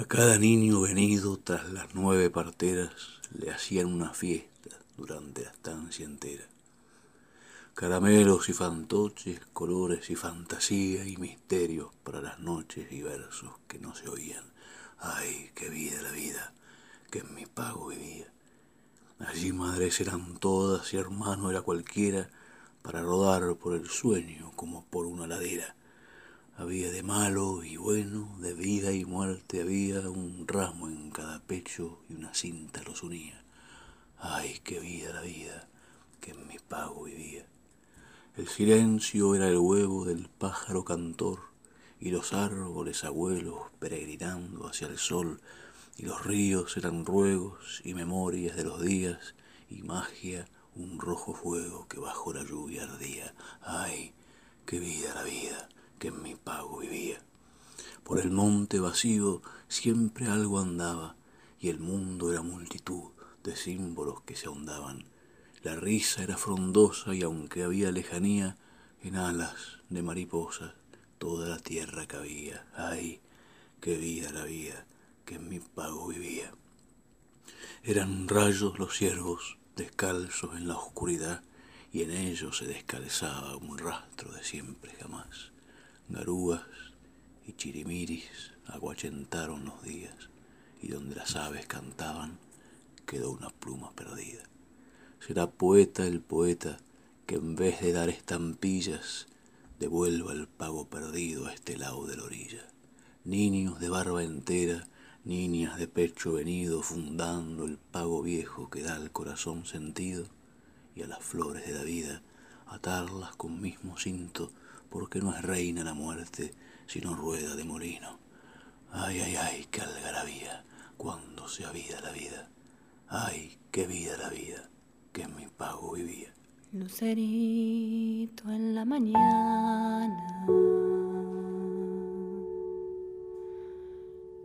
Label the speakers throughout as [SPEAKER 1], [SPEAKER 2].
[SPEAKER 1] A cada niño venido tras las nueve parteras le hacían una fiesta durante la estancia entera. Caramelos y fantoches, colores y fantasía y misterios para las noches y versos que no se oían. Ay, qué vida la vida que en mi pago vivía. Allí madres eran todas y hermano era cualquiera para rodar por el sueño como por una ladera. Había de malo y bueno, de vida y muerte, había un ramo en cada pecho y una cinta los unía. Ay, qué vida la vida que en mi pago vivía. El silencio era el huevo del pájaro cantor y los árboles abuelos peregrinando hacia el sol y los ríos eran ruegos y memorias de los días y magia un rojo fuego que bajo la lluvia ardía. Ay, qué vida la vida que en mi pago vivía. Por el monte vacío siempre algo andaba, y el mundo era multitud de símbolos que se ahondaban. La risa era frondosa y aunque había lejanía, en alas de mariposas toda la tierra cabía. Ay, qué vida la vida que en mi pago vivía. Eran rayos los ciervos descalzos en la oscuridad y en ellos se descalzaba un rastro de siempre jamás. Garúas y chirimiris aguachentaron los días y donde las aves cantaban quedó una pluma perdida. Será poeta el poeta que en vez de dar estampillas devuelva el pago perdido a este lado de la orilla. Niños de barba entera, niñas de pecho venido fundando el pago viejo que da al corazón sentido y a las flores de la vida atarlas con mismo cinto porque no es reina la muerte, sino rueda de molino. Ay, ay, ay, qué algarabía cuando se avida la vida. Ay, qué vida la vida que en mi pago vivía.
[SPEAKER 2] Lucerito en la mañana,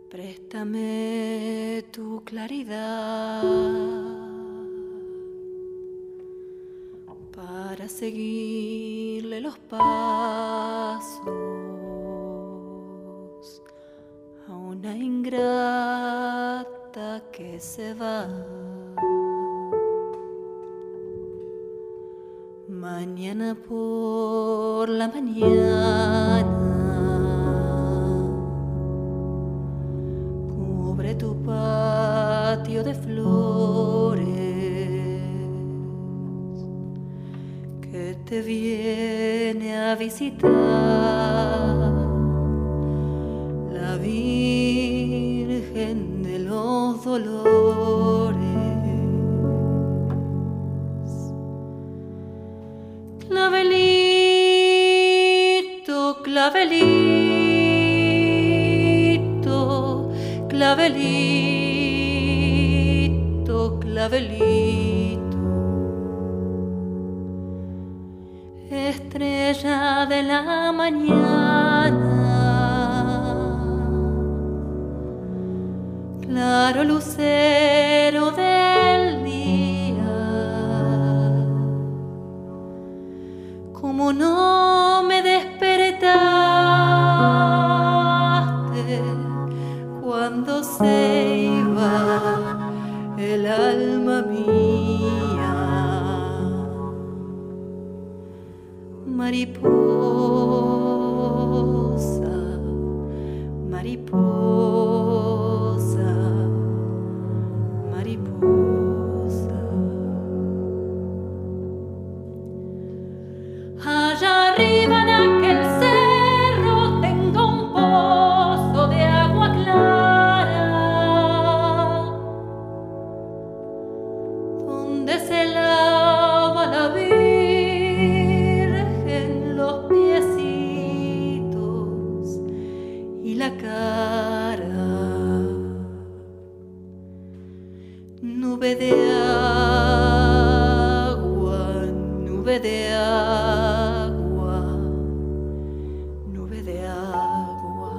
[SPEAKER 2] préstame tu claridad para seguirle los pasos a una ingrata que se va. Mañana por la mañana cubre tu patio de flores viene a visitar la Virgen de los Dolores. Clavelito, clavelito, clavelito, clavelito. De la mañana, claro lucero del día, como no me despertaste cuando se mariposa, nube de agua, nube de agua.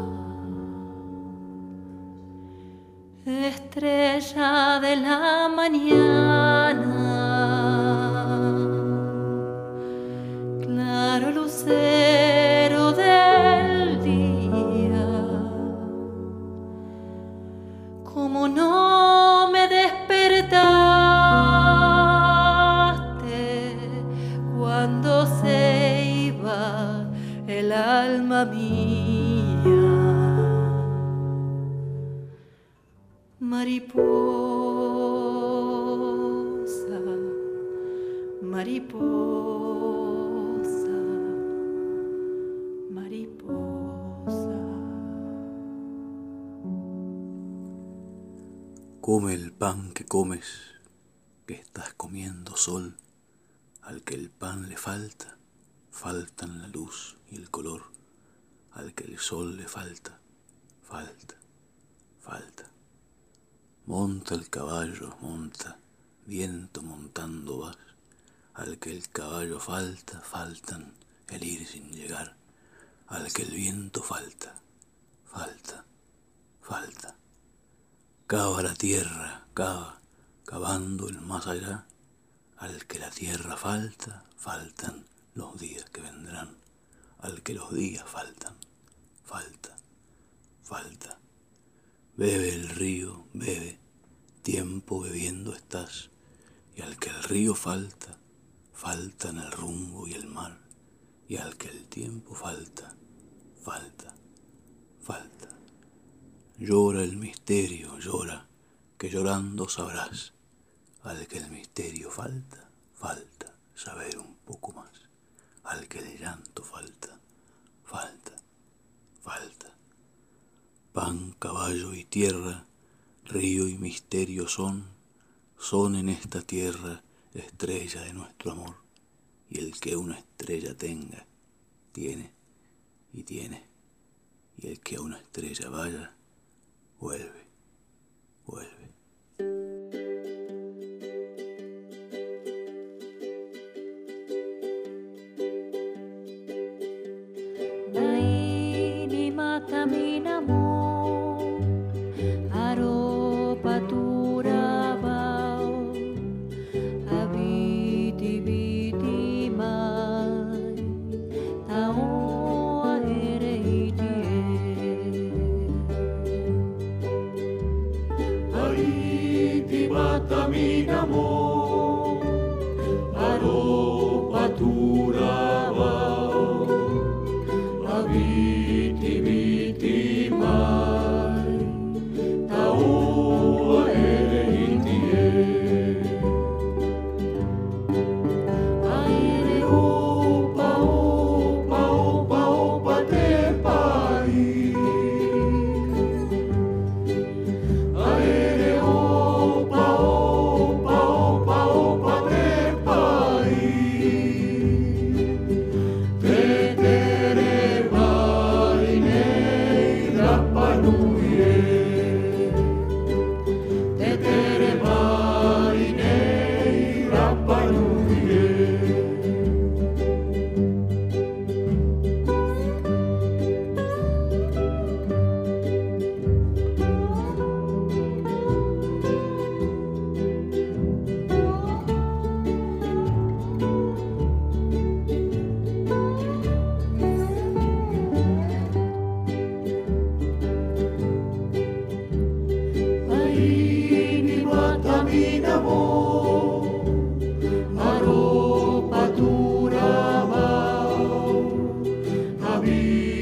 [SPEAKER 2] Estrella de la mañana, Mariposa, mariposa, mariposa.
[SPEAKER 1] Come el pan que comes, que estás comiendo sol. Al que el pan le falta, faltan la luz y el color. Al que el sol le falta, falta, falta. Monta el caballo, monta, viento montando vas. Al que el caballo falta, faltan el ir sin llegar. Al que el viento falta, falta, falta. Cava la tierra, cava, cavando el más allá. Al que la tierra falta, faltan los días que vendrán. Al que los días faltan, falta, falta. Bebe el río, bebe, tiempo bebiendo estás, y al que el río falta, faltan el rumbo y el mar, y al que el tiempo falta, falta, falta. Llora el misterio, llora, que llorando sabrás, al que el misterio falta, falta saber un poco más, al que el llanto falta, falta, falta. Pan, caballo y tierra, río y misterio son, son en esta tierra estrella de nuestro amor, y el que una estrella tenga, tiene y tiene, y el que a una estrella vaya, vuelve, vuelve.
[SPEAKER 2] Lord. me.